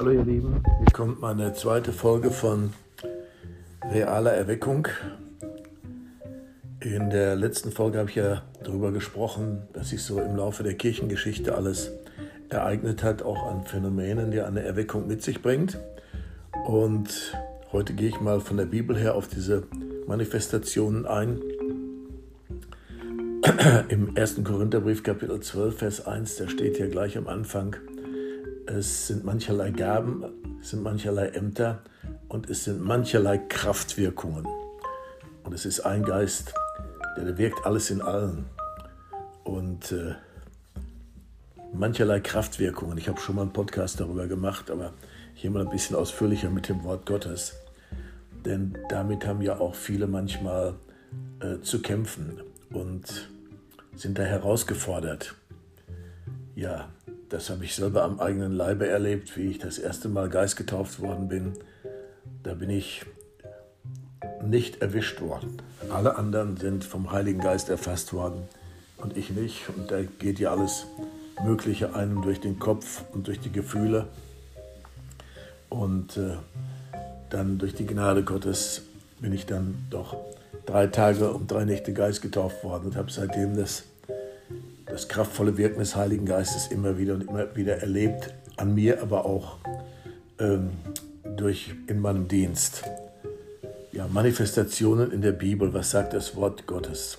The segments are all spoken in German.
Hallo ihr Lieben, hier kommt meine zweite Folge von Realer Erweckung. In der letzten Folge habe ich ja darüber gesprochen, was sich so im Laufe der Kirchengeschichte alles ereignet hat, auch an Phänomenen, die eine Erweckung mit sich bringt. Und heute gehe ich mal von der Bibel her auf diese Manifestationen ein. Im 1. Korintherbrief Kapitel 12, Vers 1, da steht ja gleich am Anfang, es sind mancherlei Gaben, es sind mancherlei Ämter und es sind mancherlei Kraftwirkungen. Und es ist ein Geist, der wirkt alles in allen. Und äh, mancherlei Kraftwirkungen. Ich habe schon mal einen Podcast darüber gemacht, aber hier mal ein bisschen ausführlicher mit dem Wort Gottes. Denn damit haben ja auch viele manchmal äh, zu kämpfen und sind da herausgefordert. Ja, das habe ich selber am eigenen Leibe erlebt, wie ich das erste Mal geistgetauft worden bin. Da bin ich nicht erwischt worden. Alle anderen sind vom Heiligen Geist erfasst worden und ich nicht. Und da geht ja alles Mögliche einem durch den Kopf und durch die Gefühle. Und äh, dann durch die Gnade Gottes bin ich dann doch drei Tage und drei Nächte Geist getauft worden und habe seitdem das das kraftvolle Wirken des Heiligen Geistes immer wieder und immer wieder erlebt, an mir, aber auch ähm, durch in meinem Dienst. Ja, Manifestationen in der Bibel, was sagt das Wort Gottes?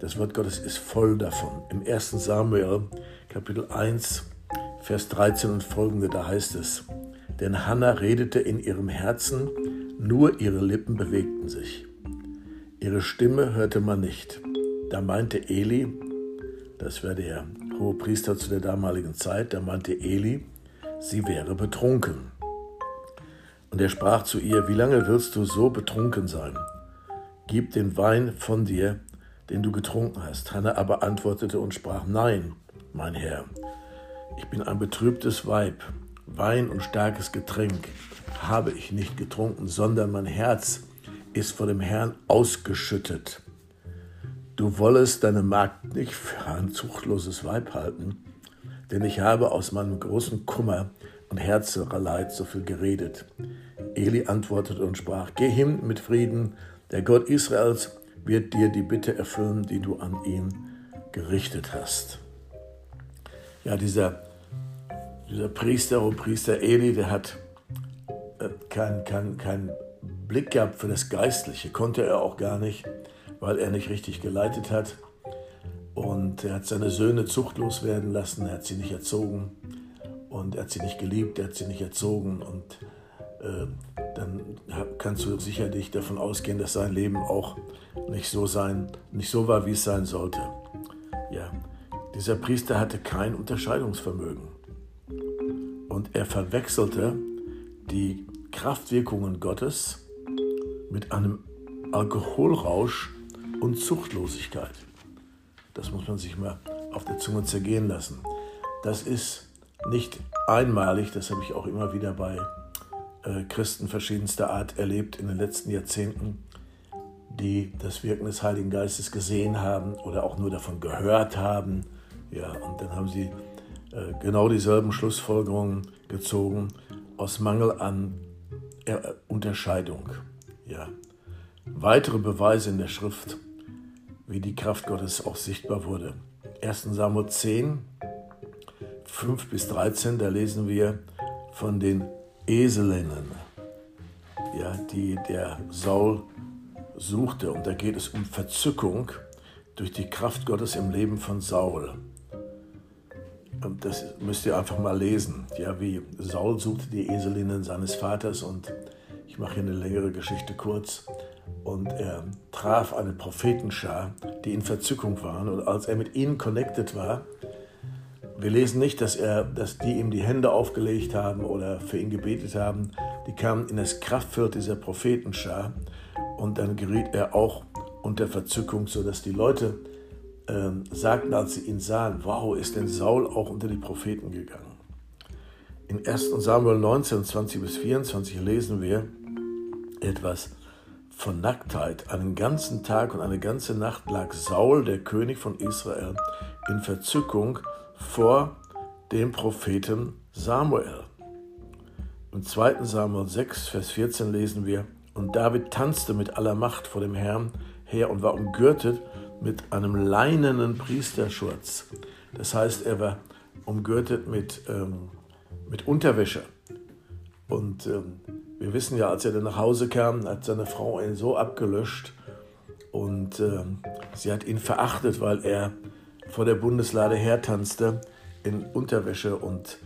Das Wort Gottes ist voll davon. Im 1. Samuel, Kapitel 1, Vers 13 und folgende, da heißt es, denn Hannah redete in ihrem Herzen, nur ihre Lippen bewegten sich. Ihre Stimme hörte man nicht. Da meinte Eli, das wäre der hohe Priester zu der damaligen Zeit, da meinte Eli, sie wäre betrunken. Und er sprach zu ihr, wie lange willst du so betrunken sein? Gib den Wein von dir, den du getrunken hast. Hannah aber antwortete und sprach, nein, mein Herr, ich bin ein betrübtes Weib. Wein und starkes Getränk habe ich nicht getrunken, sondern mein Herz ist vor dem Herrn ausgeschüttet. Du wollest deine Magd nicht für ein zuchtloses Weib halten, denn ich habe aus meinem großen Kummer und Herzeleid so viel geredet. Eli antwortete und sprach, Geh hin mit Frieden, der Gott Israels wird dir die Bitte erfüllen, die du an ihn gerichtet hast. Ja, dieser, dieser Priester, oh Priester Eli, der hat äh, keinen kein, kein Blick gehabt für das Geistliche, konnte er auch gar nicht weil er nicht richtig geleitet hat. Und er hat seine Söhne zuchtlos werden lassen, er hat sie nicht erzogen und er hat sie nicht geliebt, er hat sie nicht erzogen. Und äh, dann kannst du sicherlich davon ausgehen, dass sein Leben auch nicht so, sein, nicht so war, wie es sein sollte. Ja, dieser Priester hatte kein Unterscheidungsvermögen. Und er verwechselte die Kraftwirkungen Gottes mit einem Alkoholrausch, und Zuchtlosigkeit. Das muss man sich mal auf der Zunge zergehen lassen. Das ist nicht einmalig, das habe ich auch immer wieder bei äh, Christen verschiedenster Art erlebt in den letzten Jahrzehnten, die das Wirken des Heiligen Geistes gesehen haben oder auch nur davon gehört haben. Ja, und dann haben sie äh, genau dieselben Schlussfolgerungen gezogen aus Mangel an äh, Unterscheidung. Ja. Weitere Beweise in der Schrift wie die Kraft Gottes auch sichtbar wurde. 1 Samuel 10, 5 bis 13, da lesen wir von den Eselinnen, ja, die der Saul suchte. Und da geht es um Verzückung durch die Kraft Gottes im Leben von Saul. Und das müsst ihr einfach mal lesen, ja, wie Saul suchte die Eselinnen seines Vaters und ich mache hier eine längere Geschichte kurz und er traf eine Prophetenschar, die in Verzückung waren. Und als er mit ihnen connected war, wir lesen nicht, dass, er, dass die ihm die Hände aufgelegt haben oder für ihn gebetet haben. Die kamen in das Kraftfeld dieser Prophetenschar und dann geriet er auch unter Verzückung, sodass die Leute äh, sagten, als sie ihn sahen, wow, ist denn Saul auch unter die Propheten gegangen? In 1 Samuel 19, 20 bis 24 lesen wir etwas von Nacktheit. Einen ganzen Tag und eine ganze Nacht lag Saul, der König von Israel, in Verzückung vor dem Propheten Samuel. Im 2. Samuel 6, Vers 14 lesen wir, und David tanzte mit aller Macht vor dem Herrn her und war umgürtet mit einem leinenen Priesterschurz. Das heißt, er war umgürtet mit, ähm, mit Unterwäsche. Und ähm, wir wissen ja, als er dann nach Hause kam, hat seine Frau ihn so abgelöscht und ähm, sie hat ihn verachtet, weil er vor der Bundeslade hertanzte in Unterwäsche und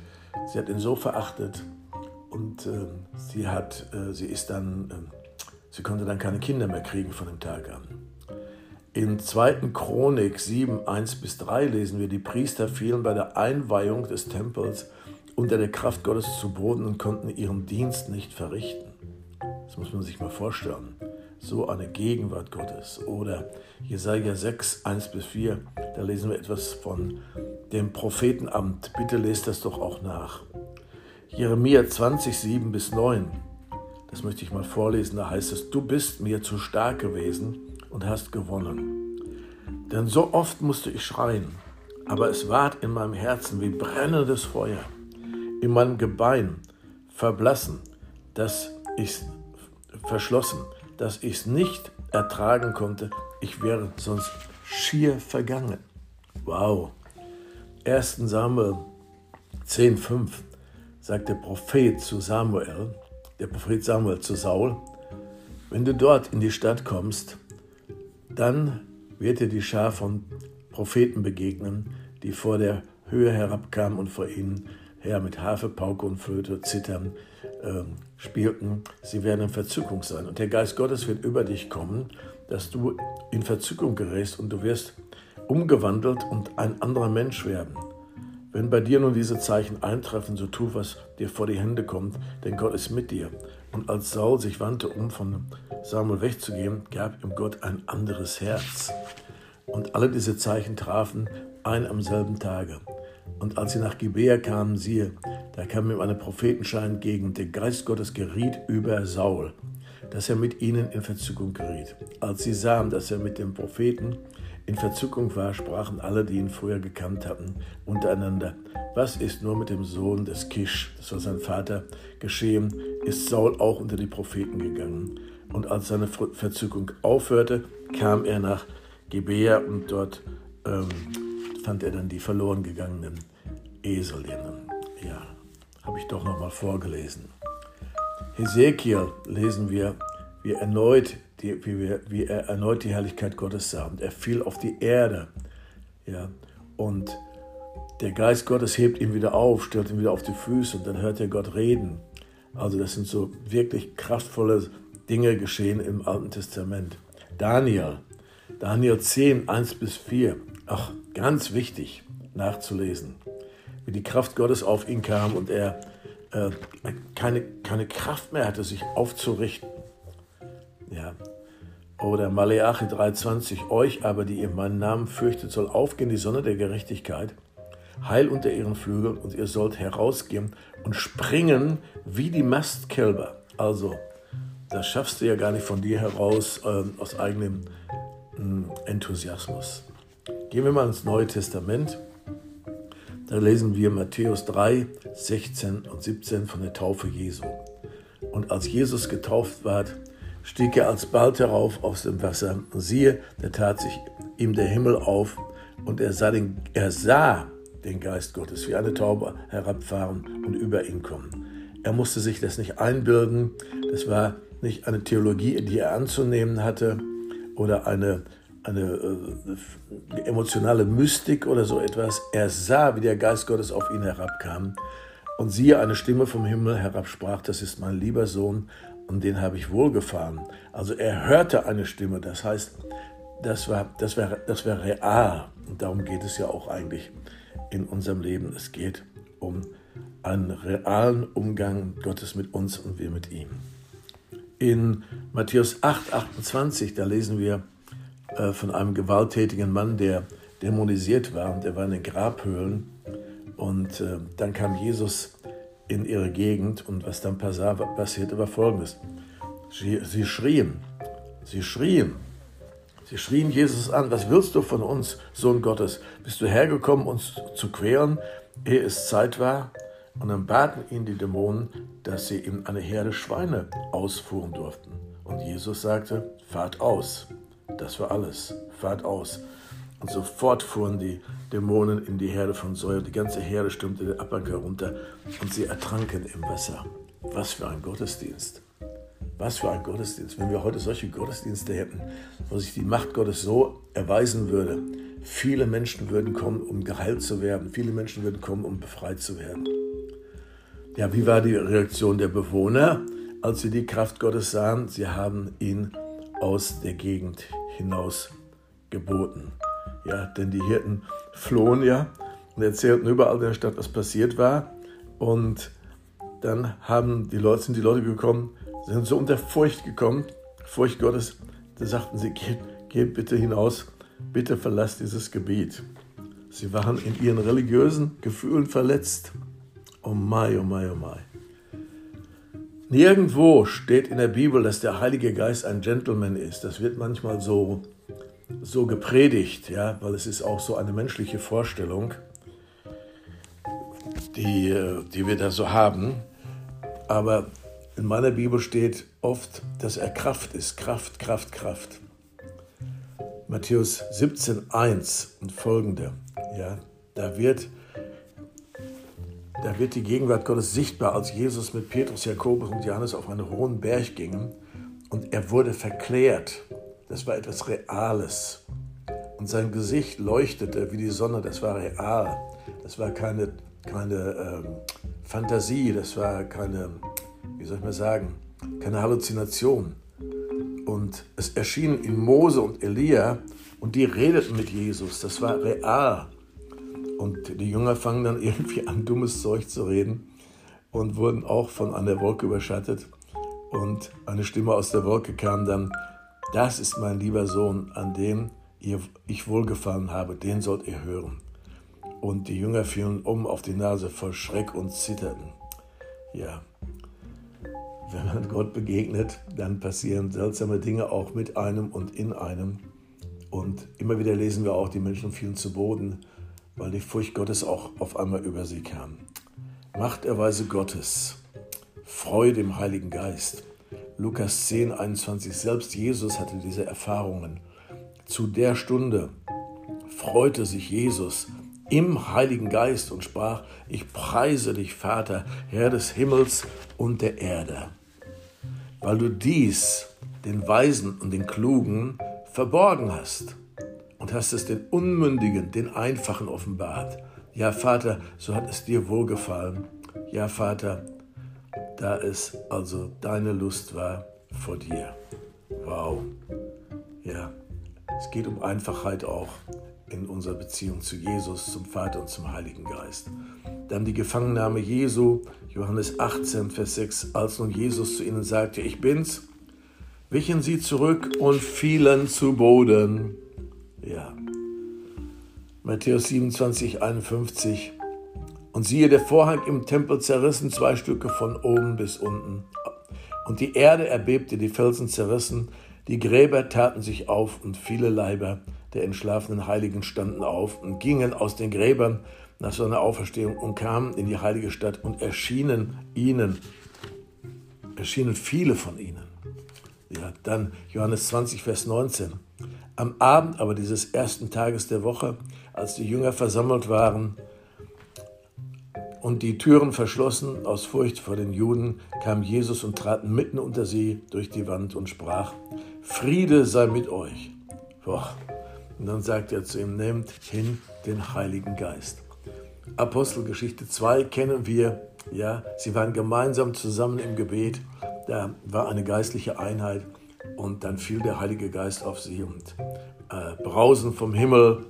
sie hat ihn so verachtet und äh, sie hat, äh, sie ist dann, äh, sie konnte dann keine Kinder mehr kriegen von dem Tag an. In 2. Chronik 7, 1 bis 3 lesen wir, die Priester fielen bei der Einweihung des Tempels unter der Kraft Gottes zu Boden und konnten ihren Dienst nicht verrichten. Das muss man sich mal vorstellen. So eine Gegenwart Gottes. Oder Jesaja 6, 1 bis 4, da lesen wir etwas von dem Prophetenamt. Bitte lest das doch auch nach. Jeremia 20, 7 bis 9, das möchte ich mal vorlesen, da heißt es, du bist mir zu stark gewesen und hast gewonnen. Denn so oft musste ich schreien, aber es ward in meinem Herzen wie brennendes Feuer, in meinem Gebein verblassen, dass ich's verschlossen, dass ich es nicht ertragen konnte, ich wäre sonst schier vergangen. Wow. 1. Samuel 10,5 sagt der Prophet zu Samuel, der Prophet Samuel zu Saul, wenn du dort in die Stadt kommst, dann wird dir die Schar von Propheten begegnen, die vor der Höhe herabkamen und vor ihnen her mit Harfe, Pauke und Flöte, Zittern äh, spielten. Sie werden in Verzückung sein. Und der Geist Gottes wird über dich kommen, dass du in Verzückung gerätst und du wirst umgewandelt und ein anderer Mensch werden. Wenn bei dir nun diese Zeichen eintreffen, so tu, was dir vor die Hände kommt, denn Gott ist mit dir. Und als Saul sich wandte, um von Samuel wegzugehen, gab ihm Gott ein anderes Herz. Und alle diese Zeichen trafen ein am selben Tage. Und als sie nach Gibea kamen, siehe, da kam ihm eine Prophetenschein entgegen. Der Geist Gottes geriet über Saul, dass er mit ihnen in Verzückung geriet. Als sie sahen, dass er mit dem Propheten in Verzückung war, sprachen alle, die ihn früher gekannt hatten, untereinander, was ist nur mit dem Sohn des Kisch, das war sein Vater, geschehen, ist Saul auch unter die Propheten gegangen. Und als seine Verzückung aufhörte, kam er nach Gebea und dort ähm, fand er dann die verloren gegangenen Eselinnen. Ja, habe ich doch nochmal vorgelesen. Hesekiel lesen wir, wie erneut die, wie, wir, wie er erneut die Herrlichkeit Gottes sah. Und er fiel auf die Erde. Ja, und der Geist Gottes hebt ihn wieder auf, stellt ihn wieder auf die Füße und dann hört er Gott reden. Also das sind so wirklich kraftvolle Dinge geschehen im Alten Testament. Daniel, Daniel 10, 1 bis 4. Ach, ganz wichtig nachzulesen, wie die Kraft Gottes auf ihn kam und er äh, keine, keine Kraft mehr hatte, sich aufzurichten. Ja. Oder Maleachi 3,20, euch aber, die ihr meinen Namen fürchtet, soll aufgehen die Sonne der Gerechtigkeit, heil unter ihren Flügeln, und ihr sollt herausgehen und springen wie die Mastkälber. Also, das schaffst du ja gar nicht von dir heraus, äh, aus eigenem äh, Enthusiasmus. Gehen wir mal ins Neue Testament. Da lesen wir Matthäus 3, 16 und 17 von der Taufe Jesu. Und als Jesus getauft ward, stieg er alsbald herauf aus dem Wasser. Und siehe, da tat sich ihm der Himmel auf und er sah den, er sah den Geist Gottes wie eine Taube herabfahren und über ihn kommen. Er musste sich das nicht einbilden. Das war nicht eine Theologie, die er anzunehmen hatte oder eine, eine äh, emotionale Mystik oder so etwas. Er sah, wie der Geist Gottes auf ihn herabkam. Und siehe, eine Stimme vom Himmel herabsprach, das ist mein lieber Sohn, und den habe ich wohlgefahren. Also er hörte eine Stimme, das heißt, das war, das war, das war real. Und darum geht es ja auch eigentlich in unserem Leben. Es geht um einen realen Umgang Gottes mit uns und wir mit ihm. In Matthäus 8, 28, da lesen wir äh, von einem gewalttätigen Mann, der dämonisiert war und der war in den Grabhöhlen. Und äh, dann kam Jesus in ihre Gegend und was dann passierte, war folgendes. Sie, sie schrien, sie schrien, sie schrien Jesus an, was willst du von uns, Sohn Gottes? Bist du hergekommen, uns zu quälen, ehe es Zeit war? Und dann baten ihn die Dämonen, dass sie ihm eine Herde Schweine ausfuhren durften. Und Jesus sagte, fahrt aus. Das war alles. Fahrt aus. Und sofort fuhren die Dämonen in die Herde von Säure. Die ganze Herde stürmte den Abhang herunter und sie ertranken im Wasser. Was für ein Gottesdienst. Was für ein Gottesdienst. Wenn wir heute solche Gottesdienste hätten, wo sich die Macht Gottes so erweisen würde, viele Menschen würden kommen, um geheilt zu werden. Viele Menschen würden kommen, um befreit zu werden. Ja, wie war die Reaktion der Bewohner, als sie die Kraft Gottes sahen? Sie haben ihn aus der Gegend hinaus geboten. Ja, denn die Hirten flohen ja und erzählten überall in der Stadt, was passiert war. Und dann haben die Leute, sind die Leute gekommen, sind so unter Furcht gekommen, Furcht Gottes, da sagten sie, geht, geht bitte hinaus, bitte verlasst dieses Gebiet. Sie waren in ihren religiösen Gefühlen verletzt. Oh mai, oh mai, oh mai. Nirgendwo steht in der Bibel, dass der Heilige Geist ein Gentleman ist. Das wird manchmal so so gepredigt, ja, weil es ist auch so eine menschliche Vorstellung, die, die wir da so haben. Aber in meiner Bibel steht oft, dass er Kraft ist. Kraft, Kraft, Kraft. Matthäus 17, 1 und folgende. Ja, da wird, da wird die Gegenwart Gottes sichtbar, als Jesus mit Petrus, Jakobus und Johannes auf einen hohen Berg gingen und er wurde verklärt. Das war etwas Reales. Und sein Gesicht leuchtete wie die Sonne, das war real. Das war keine, keine ähm, Fantasie, das war keine, wie soll ich mal sagen, keine Halluzination. Und es erschienen ihm Mose und Elia und die redeten mit Jesus. Das war real. Und die Jünger fangen dann irgendwie an, dummes Zeug zu reden und wurden auch von einer Wolke überschattet. Und eine Stimme aus der Wolke kam dann, das ist mein lieber Sohn, an dem ich wohlgefallen habe, den sollt ihr hören. Und die Jünger fielen um auf die Nase vor Schreck und zitterten. Ja, wenn man Gott begegnet, dann passieren seltsame Dinge auch mit einem und in einem. Und immer wieder lesen wir auch, die Menschen fielen zu Boden, weil die Furcht Gottes auch auf einmal über sie kam. Machterweise Gottes, Freude im Heiligen Geist. Lukas 10, 21, selbst Jesus hatte diese Erfahrungen. Zu der Stunde freute sich Jesus im Heiligen Geist und sprach, ich preise dich, Vater, Herr des Himmels und der Erde, weil du dies den Weisen und den Klugen verborgen hast und hast es den Unmündigen, den Einfachen offenbart. Ja, Vater, so hat es dir wohlgefallen. Ja, Vater, da es also deine Lust war vor dir. Wow. Ja, es geht um Einfachheit auch in unserer Beziehung zu Jesus, zum Vater und zum Heiligen Geist. Dann die Gefangennahme Jesu, Johannes 18, Vers 6, als nun Jesus zu ihnen sagte, ich bin's, wichen sie zurück und fielen zu Boden. Ja. Matthäus 27, 51, und siehe, der Vorhang im Tempel zerrissen zwei Stücke von oben bis unten. Und die Erde erbebte, die Felsen zerrissen, die Gräber taten sich auf und viele Leiber der entschlafenen Heiligen standen auf und gingen aus den Gräbern nach seiner Auferstehung und kamen in die heilige Stadt und erschienen ihnen, erschienen viele von ihnen. Ja, dann Johannes 20, Vers 19. Am Abend aber dieses ersten Tages der Woche, als die Jünger versammelt waren, und die Türen verschlossen aus Furcht vor den Juden, kam Jesus und trat mitten unter sie durch die Wand und sprach, Friede sei mit euch. Boah. Und dann sagt er zu ihm, nehmt hin den Heiligen Geist. Apostelgeschichte 2 kennen wir, ja, sie waren gemeinsam zusammen im Gebet, da war eine geistliche Einheit und dann fiel der Heilige Geist auf sie und äh, Brausen vom Himmel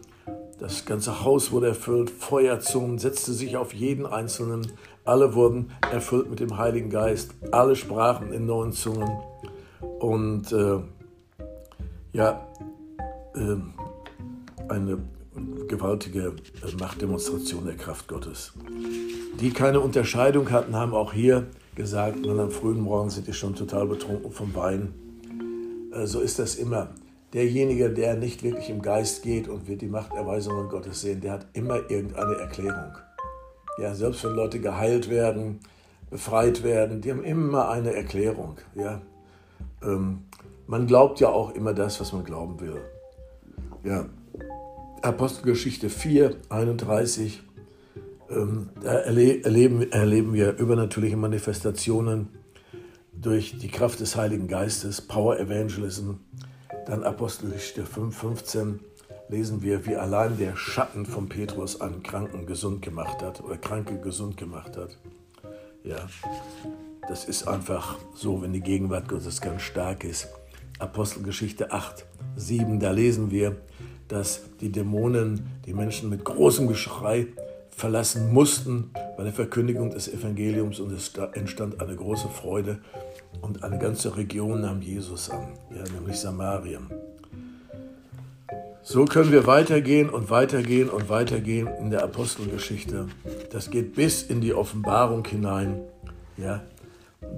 das ganze Haus wurde erfüllt, Feuerzungen setzte sich auf jeden Einzelnen. Alle wurden erfüllt mit dem Heiligen Geist. Alle sprachen in neuen Zungen. Und äh, ja, äh, eine gewaltige Machtdemonstration der Kraft Gottes. Die keine Unterscheidung hatten, haben auch hier gesagt, nun am frühen Morgen sind die schon total betrunken vom Wein. Äh, so ist das immer derjenige, der nicht wirklich im Geist geht und wird die Machterweisungen Gottes sehen, der hat immer irgendeine Erklärung. Ja, selbst wenn Leute geheilt werden, befreit werden, die haben immer eine Erklärung. Ja, ähm, man glaubt ja auch immer das, was man glauben will. Ja, Apostelgeschichte 4, 31, ähm, da erleben, erleben wir übernatürliche Manifestationen durch die Kraft des Heiligen Geistes, Power Evangelism. Dann Apostelgeschichte 5, 15 lesen wir, wie allein der Schatten von Petrus einen Kranken gesund gemacht hat oder Kranke gesund gemacht hat. Ja, das ist einfach so, wenn die Gegenwart Gottes ganz stark ist. Apostelgeschichte 8, 7, da lesen wir, dass die Dämonen die Menschen mit großem Geschrei verlassen mussten bei der Verkündigung des Evangeliums und es entstand eine große Freude und eine ganze Region nahm Jesus an, ja, nämlich Samarien. So können wir weitergehen und weitergehen und weitergehen in der Apostelgeschichte. Das geht bis in die Offenbarung hinein. Ja,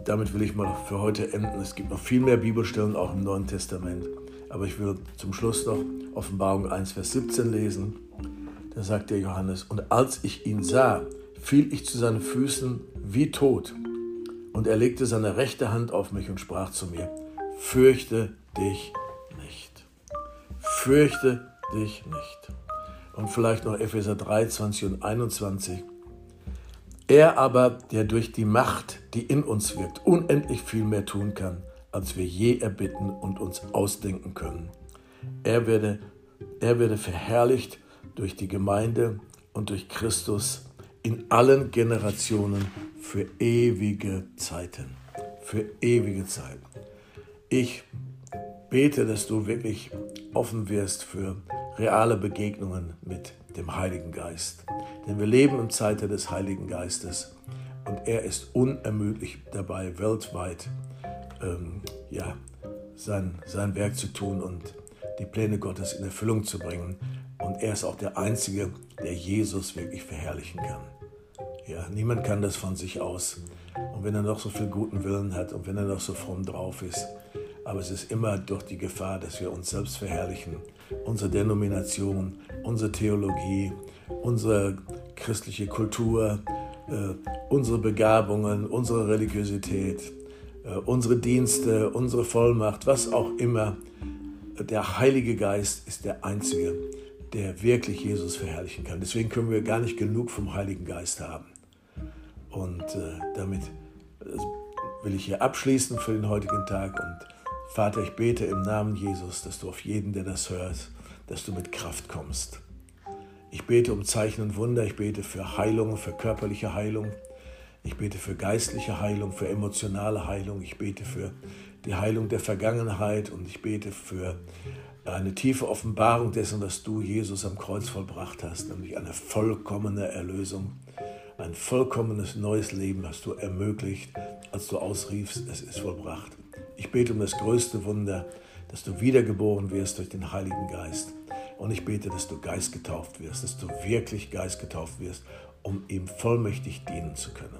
damit will ich mal für heute enden. Es gibt noch viel mehr Bibelstellen auch im Neuen Testament. Aber ich will zum Schluss noch Offenbarung 1, Vers 17 lesen. Da sagt der Johannes, und als ich ihn sah, fiel ich zu seinen Füßen wie tot. Und er legte seine rechte Hand auf mich und sprach zu mir, fürchte dich nicht. Fürchte dich nicht. Und vielleicht noch Epheser 3, 20 und 21. Er aber, der durch die Macht, die in uns wirkt, unendlich viel mehr tun kann, als wir je erbitten und uns ausdenken können. Er werde, er werde verherrlicht durch die Gemeinde und durch Christus in allen Generationen für ewige Zeiten. Für ewige Zeiten. Ich bete, dass du wirklich offen wirst für reale Begegnungen mit dem Heiligen Geist. Denn wir leben im Zeitalter des Heiligen Geistes und er ist unermüdlich dabei, weltweit ähm, ja, sein, sein Werk zu tun und die Pläne Gottes in Erfüllung zu bringen. Und er ist auch der Einzige, der Jesus wirklich verherrlichen kann. Ja, niemand kann das von sich aus. Und wenn er noch so viel guten Willen hat und wenn er noch so fromm drauf ist, aber es ist immer durch die Gefahr, dass wir uns selbst verherrlichen, unsere Denomination, unsere Theologie, unsere christliche Kultur, äh, unsere Begabungen, unsere Religiosität, äh, unsere Dienste, unsere Vollmacht, was auch immer. Der Heilige Geist ist der Einzige, der wirklich Jesus verherrlichen kann. Deswegen können wir gar nicht genug vom Heiligen Geist haben. Und äh, damit äh, will ich hier abschließen für den heutigen Tag. Und Vater, ich bete im Namen Jesus, dass du auf jeden, der das hört, dass du mit Kraft kommst. Ich bete um Zeichen und Wunder, ich bete für Heilung, für körperliche Heilung, ich bete für geistliche Heilung, für emotionale Heilung, ich bete für die Heilung der Vergangenheit und ich bete für eine tiefe Offenbarung dessen, was du, Jesus, am Kreuz vollbracht hast, nämlich eine vollkommene Erlösung. Ein vollkommenes neues Leben hast du ermöglicht, als du ausriefst, es ist vollbracht. Ich bete um das größte Wunder, dass du wiedergeboren wirst durch den Heiligen Geist. Und ich bete, dass du geistgetauft wirst, dass du wirklich geistgetauft wirst, um ihm vollmächtig dienen zu können.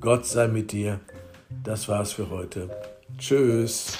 Gott sei mit dir. Das war's für heute. Tschüss.